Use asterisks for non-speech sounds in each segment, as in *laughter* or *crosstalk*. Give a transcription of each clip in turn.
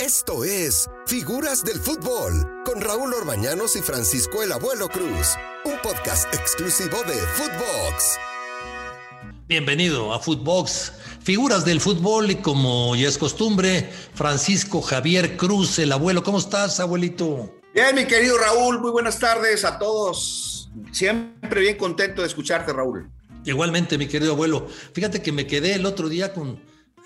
Esto es Figuras del Fútbol con Raúl Orbañanos y Francisco el Abuelo Cruz, un podcast exclusivo de Footbox. Bienvenido a Footbox, Figuras del Fútbol y como ya es costumbre, Francisco Javier Cruz, el abuelo. ¿Cómo estás, abuelito? Bien, mi querido Raúl, muy buenas tardes a todos. Siempre bien contento de escucharte, Raúl. Igualmente, mi querido abuelo. Fíjate que me quedé el otro día con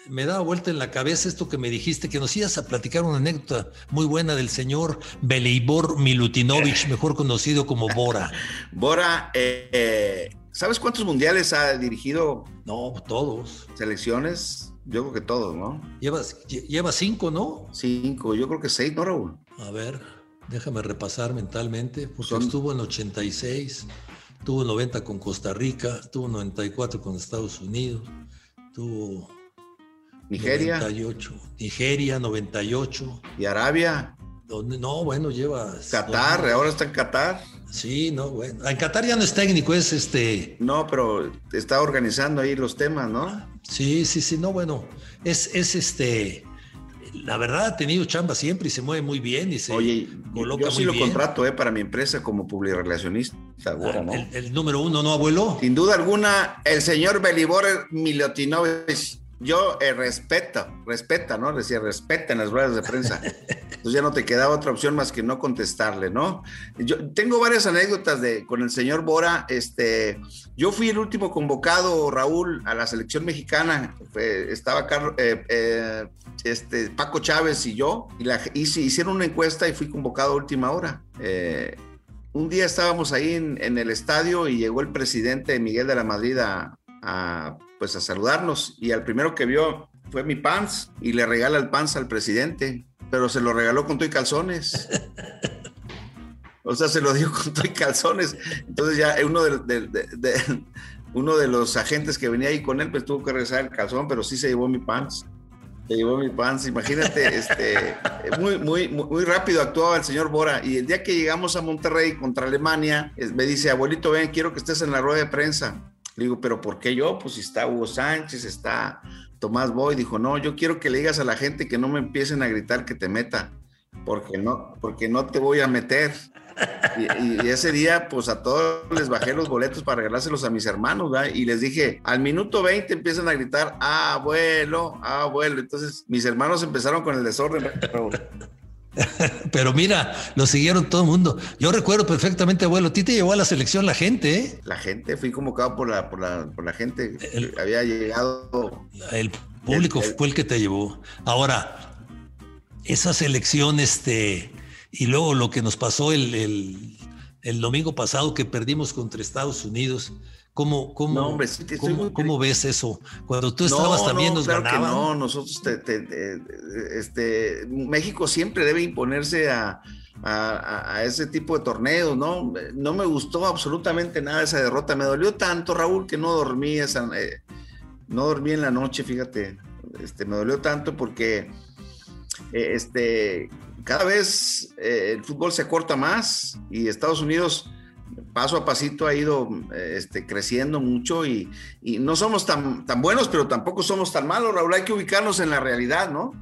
me daba vuelta en la cabeza esto que me dijiste, que nos ibas a platicar una anécdota muy buena del señor Beleibor Milutinovich, *laughs* mejor conocido como Bora. Bora, eh, eh, ¿sabes cuántos mundiales ha dirigido? No, todos. ¿Selecciones? Yo creo que todos, ¿no? Lleva, lleva cinco, ¿no? Cinco, yo creo que seis, ¿no, Raúl? A ver, déjame repasar mentalmente, pues estuvo en 86, tuvo 90 con Costa Rica, tuvo 94 con Estados Unidos, tuvo Nigeria. 98. Nigeria, 98. ¿Y Arabia? No, bueno, lleva. Qatar, ahora está en Qatar. Sí, no, bueno. En Qatar ya no es técnico, es este. No, pero está organizando ahí los temas, ¿no? Sí, sí, sí, no, bueno. Es, es este. La verdad ha tenido chamba siempre y se mueve muy bien y se Oye, coloca yo sí lo contrato eh, para mi empresa como publirelacionista. Ah, ¿no? el, número uno, ¿no, abuelo? Sin duda alguna, el señor Belibor Milutinovich yo eh, respeto, respeta, ¿no? Decía, respeta en las ruedas de prensa. Entonces ya no te quedaba otra opción más que no contestarle, ¿no? Yo tengo varias anécdotas de, con el señor Bora. Este, yo fui el último convocado, Raúl, a la selección mexicana. estaba Carlos, eh, eh, este, Paco Chávez y yo, y la, hice, hicieron una encuesta y fui convocado a última hora. un día estábamos ahí en, el estadio y llegó el presidente Miguel de la Madrid a pues a saludarnos y al primero que vio fue mi pants y le regala el pants al presidente, pero se lo regaló con todo y calzones. *laughs* O sea, se lo dio con todo y calzones. Entonces ya uno de, uno de los agentes que venía ahí con él, pues tuvo que regresar el calzón, pero sí se llevó mi pants. Se llevó mi pants. Imagínate, *laughs* este, muy, muy, muy rápido actuaba el señor Bora. Y el día que llegamos a Monterrey contra Alemania, me dice, abuelito, ven, quiero que estés en la rueda de prensa. Le digo, pero ¿por qué yo? Pues si está Hugo Sánchez, está Tomás Boy. Dijo, no, yo quiero que le digas a la gente que no me empiecen a gritar que te meta, porque no, porque no te voy a meter. Y, ese día, pues a todos les bajé los boletos para regalárselos a mis hermanos, ¿verdad? Y les dije, al minuto 20 empiezan a gritar, abuelo, abuelo. Entonces mis hermanos empezaron con el desorden. Pero *laughs* mira, lo siguieron todo el mundo. Yo recuerdo perfectamente, abuelo, a ti te llevó a la selección la gente, ¿eh? La gente, fui convocado por la, por la, por la gente. había llegado. El público fue el que te llevó. Ahora, esa selección, este, y luego lo que nos pasó el, el, domingo pasado que perdimos contra Estados Unidos ¿Cómo, cómo, cómo, ves eso? Cuando tú estabas también nos claro no, nosotros, este, México siempre debe imponerse a, ese tipo de torneos, ¿no? No me gustó absolutamente nada esa derrota, me dolió tanto, Raúl, que no dormí esa, eh, no dormí en la noche, fíjate, este, me dolió tanto porque, eh, este, cada vez eh, el fútbol se acorta más y Estados Unidos paso a pasito ha ido este, creciendo mucho y, no somos tan, buenos, pero tampoco somos tan malos, Raúl. Hay que ubicarnos en la realidad, ¿no?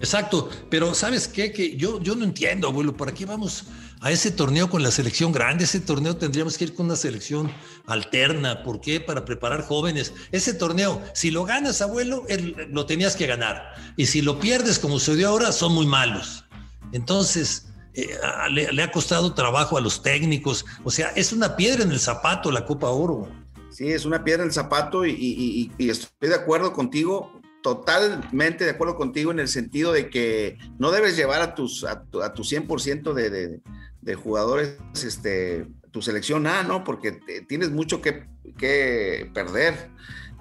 Exacto, pero ¿sabes qué? Que yo, yo no entiendo, abuelo, ¿por qué vamos a ese torneo con la selección grande? Ese torneo tendríamos que ir con una selección alterna. ¿Por qué? Para preparar jóvenes. Ese torneo, si lo ganas, abuelo, lo tenías que ganar. Y si lo pierdes, como se dio ahora, son muy malos. Entonces, eh, le, ha costado trabajo a los técnicos. O sea, es una piedra en el zapato la Copa Oro. Sí, es una piedra en el zapato y, estoy de acuerdo contigo, totalmente de acuerdo contigo en el sentido de que no debes llevar a, tus, a, tu, 100% de, de, jugadores este, tu selección A, ¿no? Porque tienes mucho que, que perder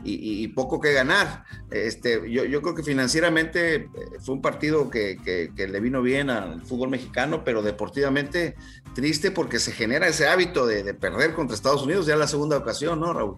y, poco que ganar. Este, yo, yo, creo que financieramente eh, fue un partido que, que, le vino bien al fútbol mexicano, pero deportivamente triste porque se genera ese hábito de, de perder contra Estados Unidos ya la segunda ocasión, ¿no, Raúl?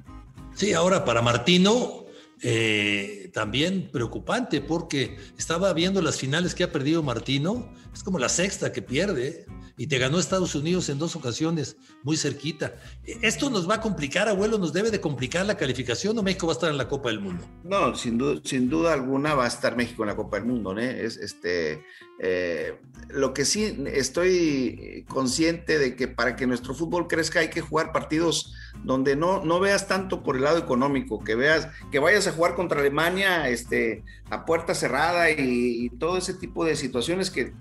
Sí, ahora para Martino eh, también preocupante porque estaba viendo las finales que ha perdido Martino, es como la sexta que pierde y te ganó Estados Unidos en dos ocasiones, muy cerquita. ¿Esto nos va a complicar, abuelo? ¿Nos debe de complicar la calificación o México va a estar en la Copa del Mundo? No, sin duda, sin duda alguna va a estar México en la Copa del Mundo, ¿no? Es, este, eh, lo que sí estoy consciente de que para que nuestro fútbol crezca hay que jugar partidos donde no, no veas tanto por el lado económico, que veas, que vayas a jugar contra Alemania este, a puerta cerrada y, todo ese tipo de situaciones que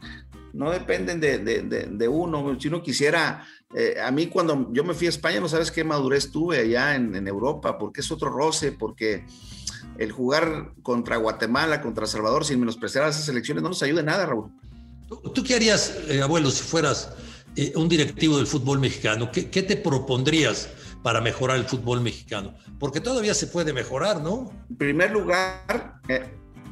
no dependen de, uno. Si uno quisiera, eh, a mí cuando yo me fui a España, no sabes qué madurez tuve allá en, Europa, porque es otro roce, porque el jugar contra Guatemala, contra Salvador, sin menospreciar a esas selecciones, no nos ayuda en nada, Raúl. ¿Tú, qué harías, eh, abuelo, si fueras eh, un directivo del fútbol mexicano? ¿Qué, te propondrías para mejorar el fútbol mexicano? Porque todavía se puede mejorar, ¿no? En primer lugar,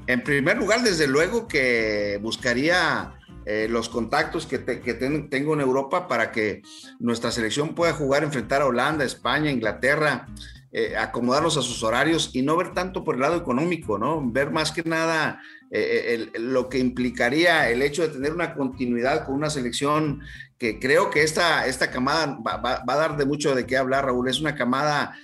en primer lugar, desde luego que buscaría eh, los contactos que, tengo en Europa para que nuestra selección pueda jugar, enfrentar a Holanda, España, Inglaterra, eh, acomodarnos a sus horarios y no ver tanto por el lado económico, ¿no? Ver más que nada eh, lo que implicaría el hecho de tener una continuidad con una selección que creo que esta, esta camada va, a dar de mucho de qué hablar, Raúl. Es una camada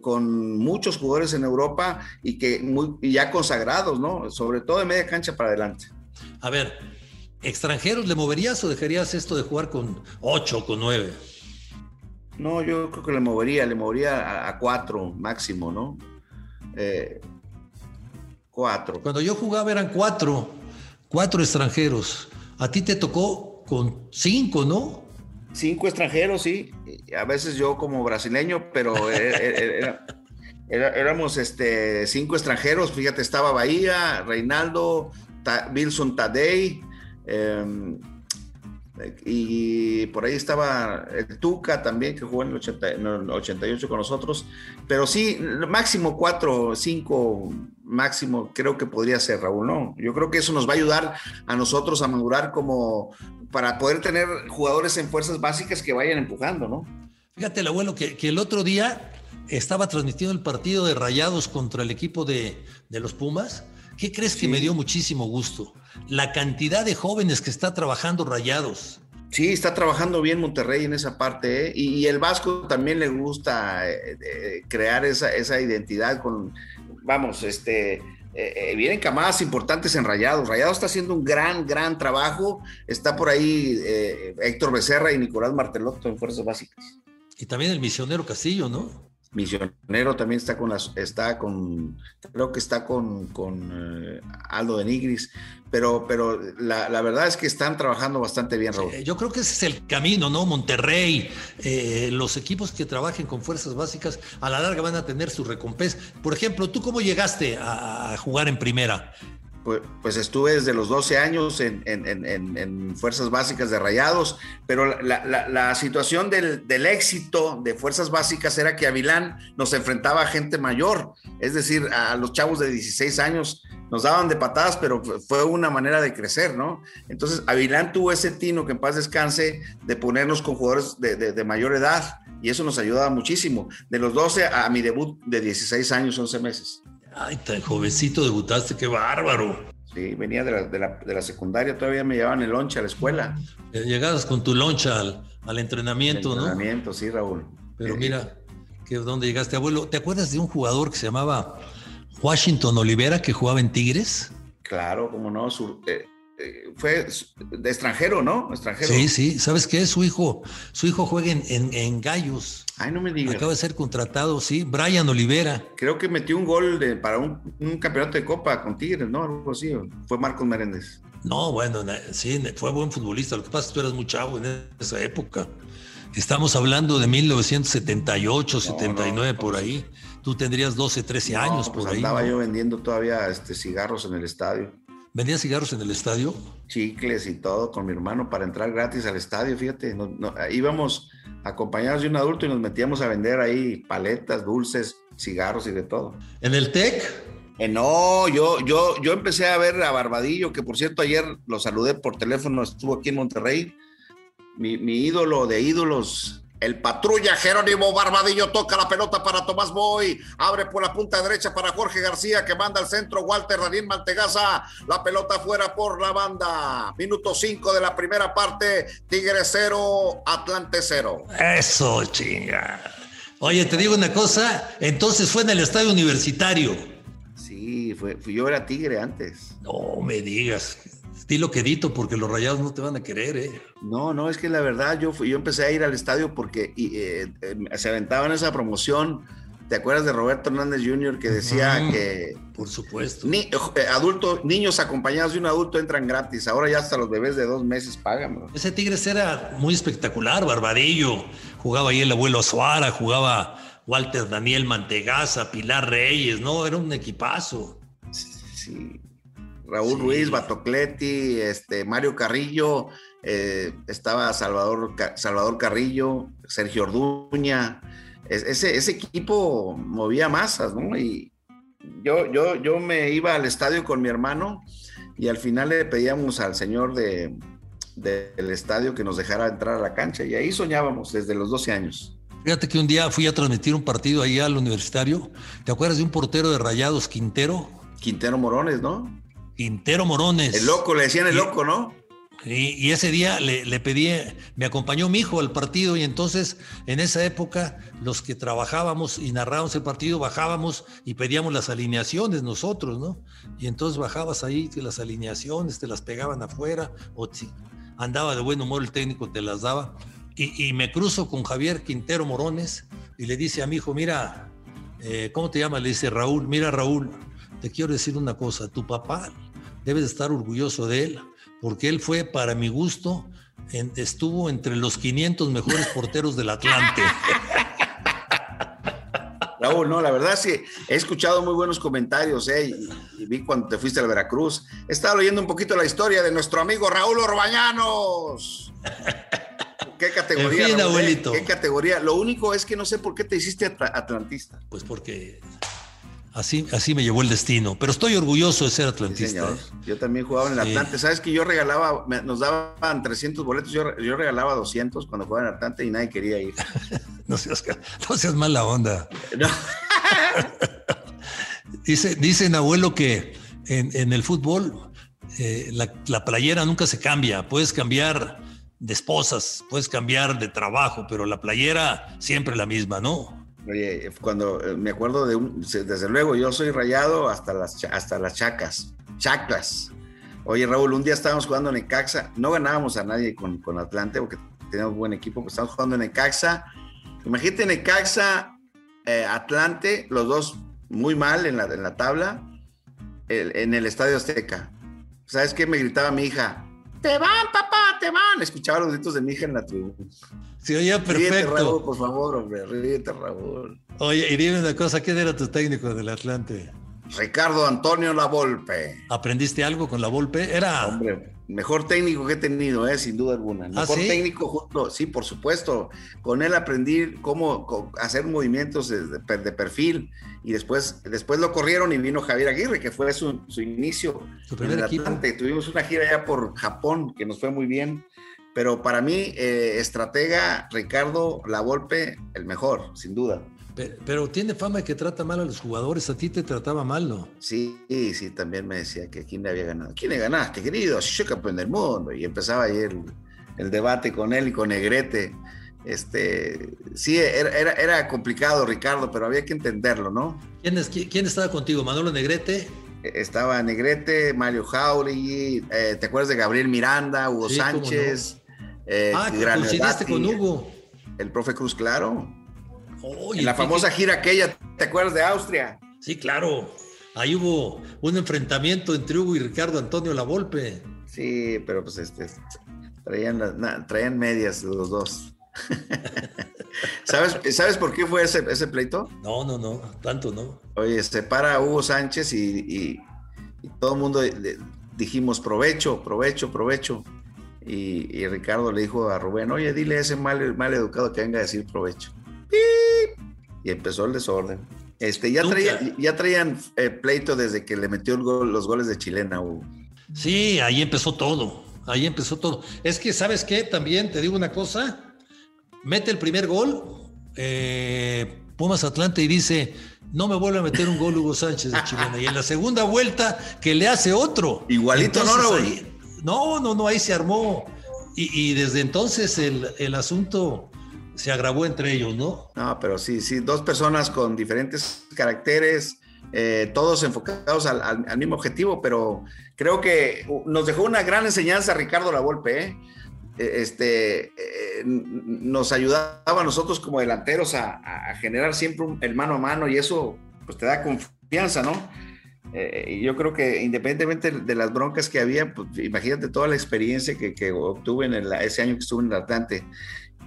con muchos jugadores en Europa y que muy, y ya consagrados, ¿no? Sobre todo de media cancha para adelante. A ver, extranjeros, ¿le moverías o dejarías esto de jugar con 8 o con 9? No, yo creo que le movería, le movería a 4 máximo, ¿no? Eh, cuatro. Cuando yo jugaba eran cuatro, cuatro extranjeros. A ti te tocó con cinco, ¿no? Cinco extranjeros, sí. A veces yo como brasileño, pero éramos este, cinco extranjeros. Fíjate, estaba Bahía, Reinaldo, Wilson Tadei, Em, y por ahí estaba el Tuca también, que jugó en el, 88 con nosotros. Pero sí, máximo 4, 5, máximo, creo que podría ser, Raúl, ¿no? Yo creo que eso nos va a ayudar a nosotros a madurar como para poder tener jugadores en fuerzas básicas que vayan empujando, ¿no? Fíjate, el abuelo, que, que el otro día estaba transmitiendo el partido de Rayados contra el equipo de, de los Pumas ¿Qué crees que me dio muchísimo gusto? La cantidad de jóvenes que está trabajando rayados. Sí, está trabajando bien Monterrey en esa parte, ¿eh? y, el Vasco también le gusta eh, eh, crear esa, esa, identidad con, vamos, este, vienen camadas importantes en Rayados. Rayados está haciendo un gran, gran trabajo. Está por ahí Héctor Becerra y Nicolás Martelotto en Fuerzas Básicas. Y también el misionero Castillo, ¿no? Misionero también está con las, está con, creo que está con, con eh, Aldo de Nigris, pero, pero la, verdad es que están trabajando bastante bien, Raúl. yo creo que ese es el camino, ¿no? Monterrey, eh, los equipos que trabajen con fuerzas básicas, a la larga van a tener su recompensa. Por ejemplo, ¿tú cómo llegaste a jugar en primera? Pues, pues, estuve desde los 12 años en, Fuerzas Básicas de Rayados, pero la, situación del, éxito de Fuerzas Básicas era que Avilán nos enfrentaba a gente mayor, es decir, a los chavos de 16 años nos daban de patadas, pero fue una manera de crecer, ¿no? Entonces, Avilán tuvo ese tino, que en paz descanse, de ponernos con jugadores de, de mayor edad, y eso nos ayudaba muchísimo. De los 12 a mi debut de 16 años, 11 meses. Ay, tan jovencito debutaste, qué bárbaro. Sí, venía de la, secundaria, todavía me llevaban el loncha a la escuela. Eh, llegabas con tu loncha al, entrenamiento, ¿no? Entrenamiento, sí, Raúl. Pero mira, que ¿dónde llegaste, abuelo? ¿Te acuerdas de un jugador que se llamaba Washington Olivera que jugaba en Tigres? Claro, como no, eh, eh, fue de extranjero, ¿no? Extranjero. Sí, sí, ¿sabes qué? Su hijo, su hijo juega en, en Gallos. Ay, no me digas. Acaba de ser contratado, sí. Brian Olivera. Creo que metió un gol de, para un, campeonato de Copa con Tigres, ¿no? Algo así. Fue Marcos Meréndez. No, bueno, sí, fue buen futbolista. Lo que pasa es que tú eras muy chavo en esa época. Estamos hablando de 1978, 79, por ahí. Tú tendrías 12, 13 años pues por ahí. Estaba yo vendiendo todavía este, cigarros en el estadio. ¿Vendías cigarros en el estadio? Chicles y todo con mi hermano para entrar gratis al estadio, fíjate. íbamos acompañados de un adulto y nos metíamos a vender ahí paletas, dulces, cigarros y de todo. ¿En el TEC? Eh, no, yo, yo, yo empecé a ver a Barbadillo, que por cierto ayer lo saludé por teléfono, estuvo aquí en Monterrey. Mi, ídolo de ídolos, El patrulla Jerónimo Barbadillo toca la pelota para Tomás Boy. Abre por la punta derecha para Jorge García que manda al centro. Walter Radín Mantegaza. La pelota fuera por la banda. Minuto 5 de la primera parte. Tigre 0, Atlante 0. Eso, chinga. Oye, te digo una cosa. Entonces fue en el estadio universitario. Sí, fue, yo era Tigre antes. No me digas. Estilo quedito, porque los rayados no te van a querer, ¿eh? No, no, es que la verdad yo, fui, yo empecé a ir al estadio porque eh, eh, se aventaban esa promoción. ¿Te acuerdas de Roberto Hernández Jr. que decía que. Por supuesto. Ni, eh, adultos, niños acompañados de un adulto entran gratis. Ahora ya hasta los bebés de dos meses pagan. Ese Tigres era muy espectacular, Barbadillo. Jugaba ahí el abuelo Suara, jugaba Walter Daniel Mantegaza, Pilar Reyes, ¿no? Era un equipazo. Sí. Raúl Ruiz, Batocleti, este, Mario Carrillo, eh, estaba Salvador, Salvador Carrillo, Sergio Orduña. ese, ese equipo movía masas, ¿no? Y yo, yo, yo me iba al estadio con mi hermano y al final le pedíamos al señor de, del estadio que nos dejara entrar a la cancha y ahí soñábamos desde los 12 años. Fíjate que un día fui a transmitir un partido ahí al universitario. ¿Te acuerdas de un portero de Rayados, Quintero? Quintero Morones, ¿no? Quintero Morones. El loco, le decían el loco, ¿no? Y, ese día le, pedí, me acompañó mi hijo al partido y entonces en esa época los que trabajábamos y narrábamos el partido bajábamos y pedíamos las alineaciones nosotros, ¿no? Y entonces bajabas ahí las alineaciones, te las pegaban afuera o si andaba de buen humor el técnico te las daba. Y, me cruzo con Javier Quintero Morones y le dice a mi hijo, mira, eh, ¿cómo te llamas? Le dice Raúl, mira Raúl, te quiero decir una cosa, tu papá debes estar orgulloso de él, porque él fue, para mi gusto, estuvo entre los 500 mejores *laughs* porteros del Atlante. Raúl, no, la verdad sí, he escuchado muy buenos comentarios, eh, y, vi cuando te fuiste al Veracruz. He estado leyendo un poquito la historia de nuestro amigo Raúl Orbañanos. ¿Qué categoría? En fin, abuelito. ¿Qué categoría? Lo único es que no sé por qué te hiciste atlantista. Pues porque Así, así me llevó el destino, pero estoy orgulloso de ser atlantista. ¿eh? Yo también jugaba en el Atlante. Sabes que yo regalaba, nos daban 300 boletos, yo, regalaba 200 cuando jugaba en Atlante y nadie quería ir. *laughs* no, seas, no seas mala onda. *laughs* Dice, dicen, abuelo, que en, el fútbol eh, la, la playera nunca se cambia. Puedes cambiar de esposas, puedes cambiar de trabajo, pero la playera siempre la misma, ¿no? Oye, cuando eh, me acuerdo de un, desde luego, yo soy rayado hasta las, hasta las chacas, chaclas. Oye, Raúl, un día estábamos jugando en Necaxa, no ganábamos a nadie con, con Atlante porque teníamos buen equipo, pues estábamos jugando en Necaxa. Imagínate Necaxa, eh, Atlante, los dos muy mal en la, en la tabla, en el Estadio Azteca. ¿Sabes qué me gritaba mi hija? Te van, papá, te van. Escuchaba los gritos de mi hija en la tribuna. Sí, oye, perfecto. Raúl, por favor, hombre, ríete, Raúl. Oye, y dime una cosa, ¿quién era tu técnico del Atlante? Ricardo Antonio La Volpe. ¿Aprendiste algo con La Volpe? Era... Hombre, mejor técnico que he tenido, eh, sin duda alguna. ¿Ah, mejor técnico junto, sí, por supuesto. Con él aprendí cómo, hacer movimientos de, perfil y después, después lo corrieron y vino Javier Aguirre, que fue su, inicio en el Atlante. Tuvimos una gira ya por Japón que nos fue muy bien pero para mí, eh, estratega Ricardo Lavolpe, el mejor, sin duda. Pero, tiene fama de que trata mal a los jugadores. A ti te trataba mal, ¿no? Sí, sí, también me decía que quién le había ganado. ¿Quién le ganaste, querido? Si yo campeón del mundo. Y empezaba ahí el, debate con él y con Negrete. Este, sí, era, era, complicado, Ricardo, pero había que entenderlo, ¿no? ¿Quién, es, quién estaba contigo? ¿Manolo Negrete? Estaba Negrete, Mario Jauregui, eh, ¿te acuerdas de Gabriel Miranda, Hugo Sánchez? Eh, ah, coincidiste con Hugo. El profe Cruz, claro. En la famosa gira aquella, ¿te acuerdas de Austria? Sí, claro. Ahí hubo un enfrentamiento entre Hugo y Ricardo Antonio Lavolpe. Sí, pero pues este, traían, traían medias los dos. *laughs* ¿Sabes, ¿Sabes por qué fue ese, ese, pleito? No, no, no, tanto no. Oye, se para Hugo Sánchez y, todo el mundo dijimos provecho, provecho, provecho. Y, Ricardo le dijo a Rubén, oye, dile a ese mal, mal educado que venga a decir provecho. Y empezó el desorden. Este, ya, ya traían eh, pleito desde que le metió los goles de chilena. Hugo. Sí, ahí empezó todo. Ahí empezó todo. Es que, ¿sabes qué? También te digo una cosa. mete el primer gol, eh, Pumas Atlante, y dice, no me vuelve a meter un gol Hugo Sánchez de Chilena. Y en la segunda vuelta que le hace otro. Igualito, ¿no, no, no, no, ahí se armó. Y, desde entonces el, asunto se agravó entre ellos, ¿no? No, pero sí, sí, dos personas con diferentes caracteres, eh, todos enfocados al, mismo objetivo, pero creo que nos dejó una gran enseñanza Ricardo Lavolpe, ¿eh? E, este, eh, nos ayudaba a nosotros como delanteros a, generar siempre el mano a mano y eso pues te da confianza, ¿no? Eh, yo creo que independientemente de las broncas que había, pues, imagínate toda la experiencia que, obtuve en ese año que estuve en el Atlante.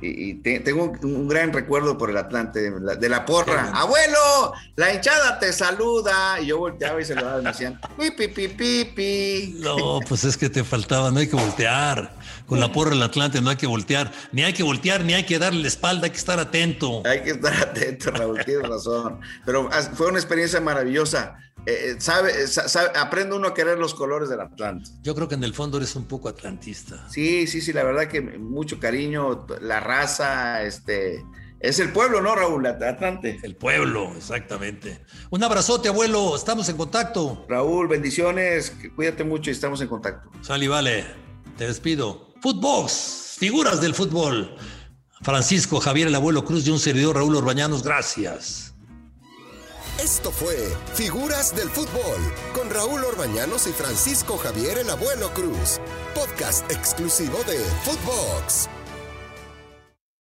Y, tengo un, gran recuerdo por el Atlante, de la, porra. ¡Abuelo! La hinchada te saluda. Y yo volteaba y se lo daba y me decían, pipi, pipi, pipi. No, pues es que te faltaba, no hay que voltear. Con la porra del Atlante no hay que voltear. Ni hay que voltear, ni hay que darle la espalda, hay que estar atento. Hay que estar atento, Raúl, tienes razón. Pero fue una experiencia maravillosa eh, sabe, aprende uno a querer los colores del Atlante. Yo creo que en el fondo eres un poco atlantista. Sí, sí, sí, la verdad que mucho cariño, la raza, este, es el pueblo, ¿no, Raúl? Atlante. El pueblo, exactamente. Un abrazote, abuelo, estamos en contacto. Raúl, bendiciones, cuídate mucho y estamos en contacto. Sal y vale, te despido. Footbox, figuras del fútbol. Francisco Javier, el abuelo Cruz y un servidor Raúl Orbañanos, gracias. Esto fue Figuras del Fútbol con Raúl Orbañanos y Francisco Javier el Abuelo Cruz, podcast exclusivo de Footbox.